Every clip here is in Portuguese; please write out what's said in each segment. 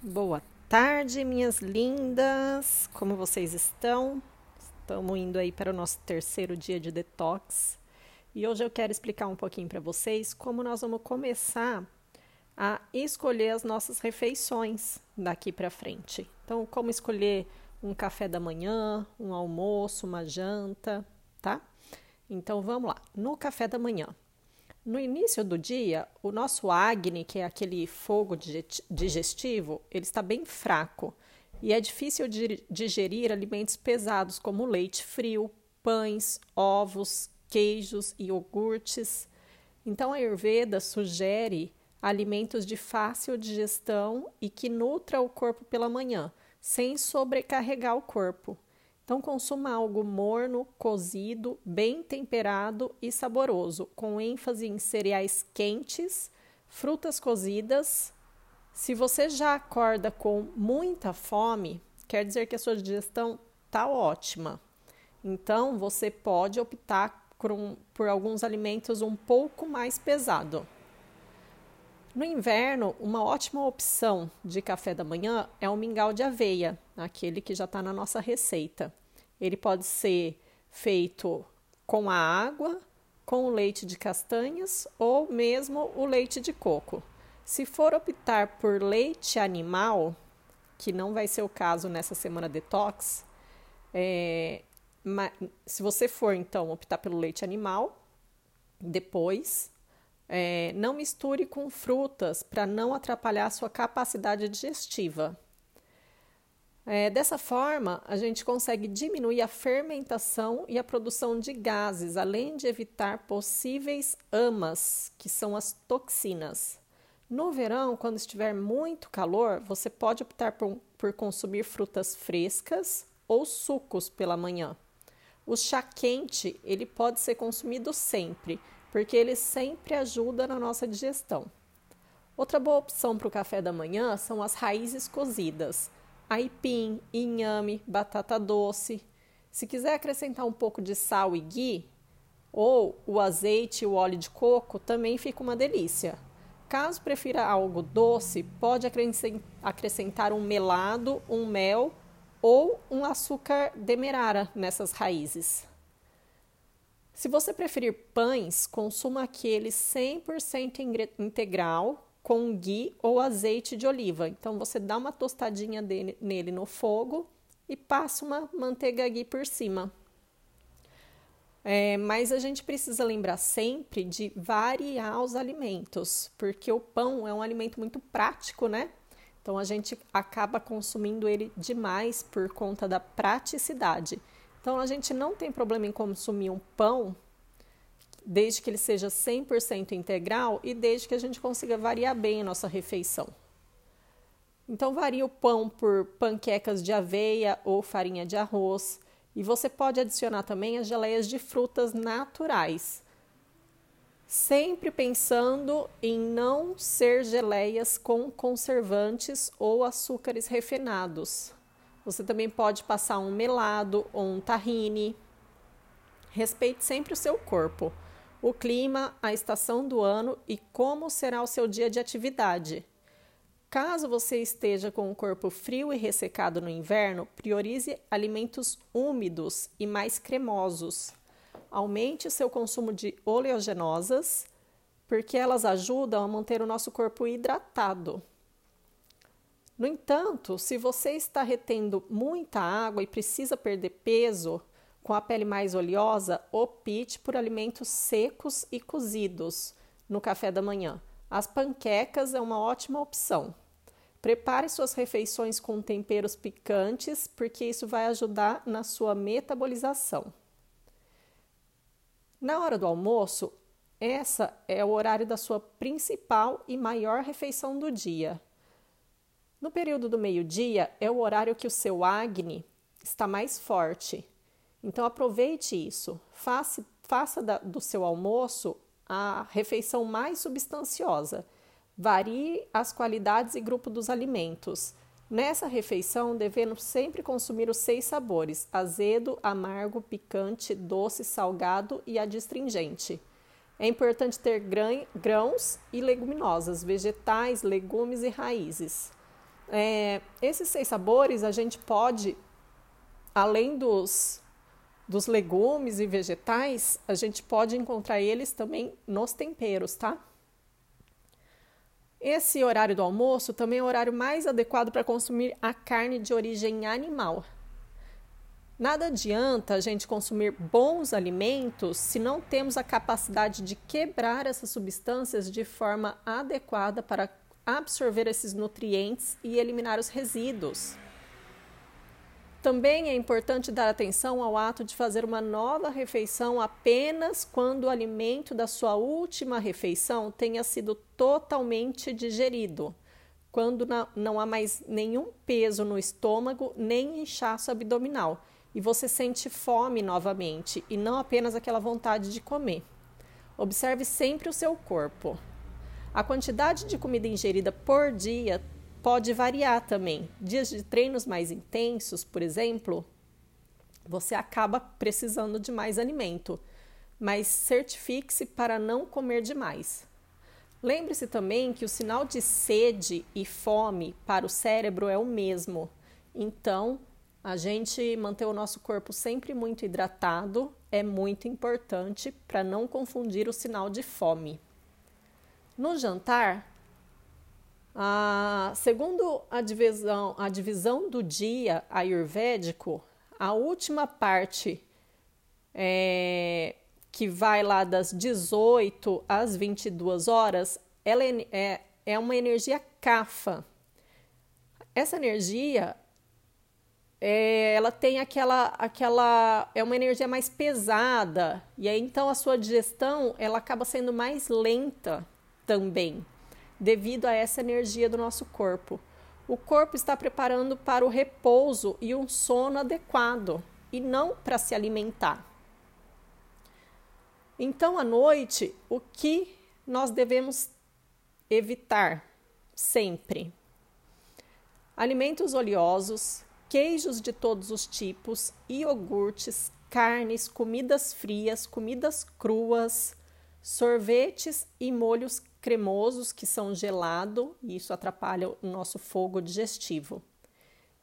Boa tarde, minhas lindas. Como vocês estão? Estamos indo aí para o nosso terceiro dia de detox. E hoje eu quero explicar um pouquinho para vocês como nós vamos começar a escolher as nossas refeições daqui para frente. Então, como escolher um café da manhã, um almoço, uma janta, tá? Então, vamos lá. No café da manhã, no início do dia, o nosso acne, que é aquele fogo digestivo, ele está bem fraco e é difícil digerir alimentos pesados como leite frio, pães, ovos, queijos e iogurtes. Então a Ayurveda sugere alimentos de fácil digestão e que nutra o corpo pela manhã, sem sobrecarregar o corpo. Então, consuma algo morno, cozido, bem temperado e saboroso, com ênfase em cereais quentes, frutas cozidas. Se você já acorda com muita fome, quer dizer que a sua digestão está ótima. Então, você pode optar por, um, por alguns alimentos um pouco mais pesado. No inverno, uma ótima opção de café da manhã é o mingau de aveia, aquele que já está na nossa receita. Ele pode ser feito com a água, com o leite de castanhas ou mesmo o leite de coco. Se for optar por leite animal, que não vai ser o caso nessa semana detox, é, se você for então optar pelo leite animal, depois é, não misture com frutas para não atrapalhar sua capacidade digestiva. É, dessa forma, a gente consegue diminuir a fermentação e a produção de gases, além de evitar possíveis amas, que são as toxinas. No verão, quando estiver muito calor, você pode optar por, por consumir frutas frescas ou sucos pela manhã. O chá quente ele pode ser consumido sempre, porque ele sempre ajuda na nossa digestão. Outra boa opção para o café da manhã são as raízes cozidas, aipim, inhame, batata doce. Se quiser acrescentar um pouco de sal e ghee, ou o azeite e o óleo de coco, também fica uma delícia. Caso prefira algo doce, pode acrescentar um melado, um mel ou um açúcar demerara nessas raízes. Se você preferir pães, consuma aquele 100% integral com ghee ou azeite de oliva. Então você dá uma tostadinha dele, nele no fogo e passa uma manteiga ghee por cima. É, mas a gente precisa lembrar sempre de variar os alimentos, porque o pão é um alimento muito prático, né? Então a gente acaba consumindo ele demais por conta da praticidade. Então a gente não tem problema em consumir um pão desde que ele seja 100% integral e desde que a gente consiga variar bem a nossa refeição. Então varia o pão por panquecas de aveia ou farinha de arroz, e você pode adicionar também as geleias de frutas naturais, sempre pensando em não ser geleias com conservantes ou açúcares refinados. Você também pode passar um melado ou um tahine. Respeite sempre o seu corpo, o clima, a estação do ano e como será o seu dia de atividade. Caso você esteja com o corpo frio e ressecado no inverno, priorize alimentos úmidos e mais cremosos. Aumente o seu consumo de oleaginosas, porque elas ajudam a manter o nosso corpo hidratado. No entanto, se você está retendo muita água e precisa perder peso com a pele mais oleosa, opte por alimentos secos e cozidos no café da manhã. As panquecas é uma ótima opção. Prepare suas refeições com temperos picantes, porque isso vai ajudar na sua metabolização. Na hora do almoço, essa é o horário da sua principal e maior refeição do dia. No período do meio-dia é o horário que o seu acne está mais forte. Então aproveite isso. Faça, faça da, do seu almoço a refeição mais substanciosa. Varie as qualidades e grupo dos alimentos. Nessa refeição, devemos sempre consumir os seis sabores: azedo, amargo, picante, doce, salgado e adstringente. É importante ter grãos e leguminosas, vegetais, legumes e raízes. É, esses seis sabores a gente pode, além dos, dos legumes e vegetais, a gente pode encontrar eles também nos temperos, tá? Esse horário do almoço também é o horário mais adequado para consumir a carne de origem animal. Nada adianta a gente consumir bons alimentos se não temos a capacidade de quebrar essas substâncias de forma adequada para absorver esses nutrientes e eliminar os resíduos. Também é importante dar atenção ao ato de fazer uma nova refeição apenas quando o alimento da sua última refeição tenha sido totalmente digerido, quando não há mais nenhum peso no estômago nem inchaço abdominal e você sente fome novamente e não apenas aquela vontade de comer. Observe sempre o seu corpo. A quantidade de comida ingerida por dia pode variar também. Dias de treinos mais intensos, por exemplo, você acaba precisando de mais alimento, mas certifique-se para não comer demais. Lembre-se também que o sinal de sede e fome para o cérebro é o mesmo. Então, a gente manter o nosso corpo sempre muito hidratado é muito importante para não confundir o sinal de fome. No jantar, ah, segundo a divisão, a divisão do dia ayurvédico, a última parte é, que vai lá das 18 às 22 horas, ela é, é, é uma energia kafa. Essa energia é, ela tem aquela, aquela é uma energia mais pesada e aí então a sua digestão ela acaba sendo mais lenta também, devido a essa energia do nosso corpo. O corpo está preparando para o repouso e um sono adequado, e não para se alimentar. Então, à noite, o que nós devemos evitar sempre? Alimentos oleosos, queijos de todos os tipos, iogurtes, carnes, comidas frias, comidas cruas, sorvetes e molhos cremosos que são gelado e isso atrapalha o nosso fogo digestivo.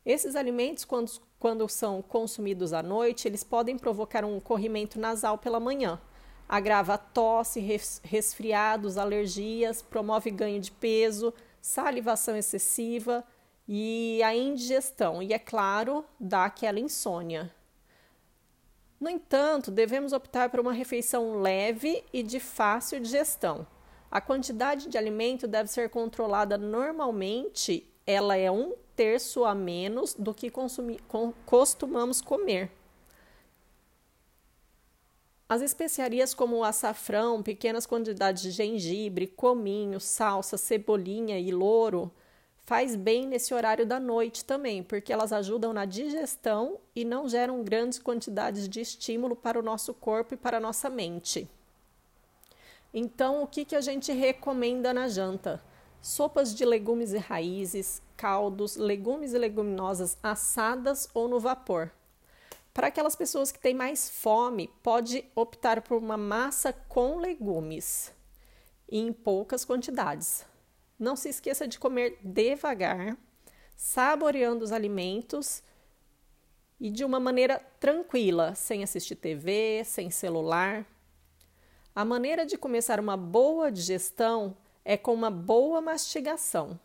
Esses alimentos, quando, quando são consumidos à noite, eles podem provocar um corrimento nasal pela manhã, agrava tosse, resfriados, alergias, promove ganho de peso, salivação excessiva e a indigestão, e é claro, dá aquela insônia. No entanto, devemos optar por uma refeição leve e de fácil digestão. A quantidade de alimento deve ser controlada normalmente, ela é um terço a menos do que com, costumamos comer. As especiarias como o açafrão, pequenas quantidades de gengibre, cominho, salsa, cebolinha e louro faz bem nesse horário da noite também, porque elas ajudam na digestão e não geram grandes quantidades de estímulo para o nosso corpo e para a nossa mente. Então, o que, que a gente recomenda na janta? Sopas de legumes e raízes, caldos, legumes e leguminosas assadas ou no vapor. Para aquelas pessoas que têm mais fome, pode optar por uma massa com legumes em poucas quantidades. Não se esqueça de comer devagar, saboreando os alimentos e de uma maneira tranquila, sem assistir TV, sem celular. A maneira de começar uma boa digestão é com uma boa mastigação.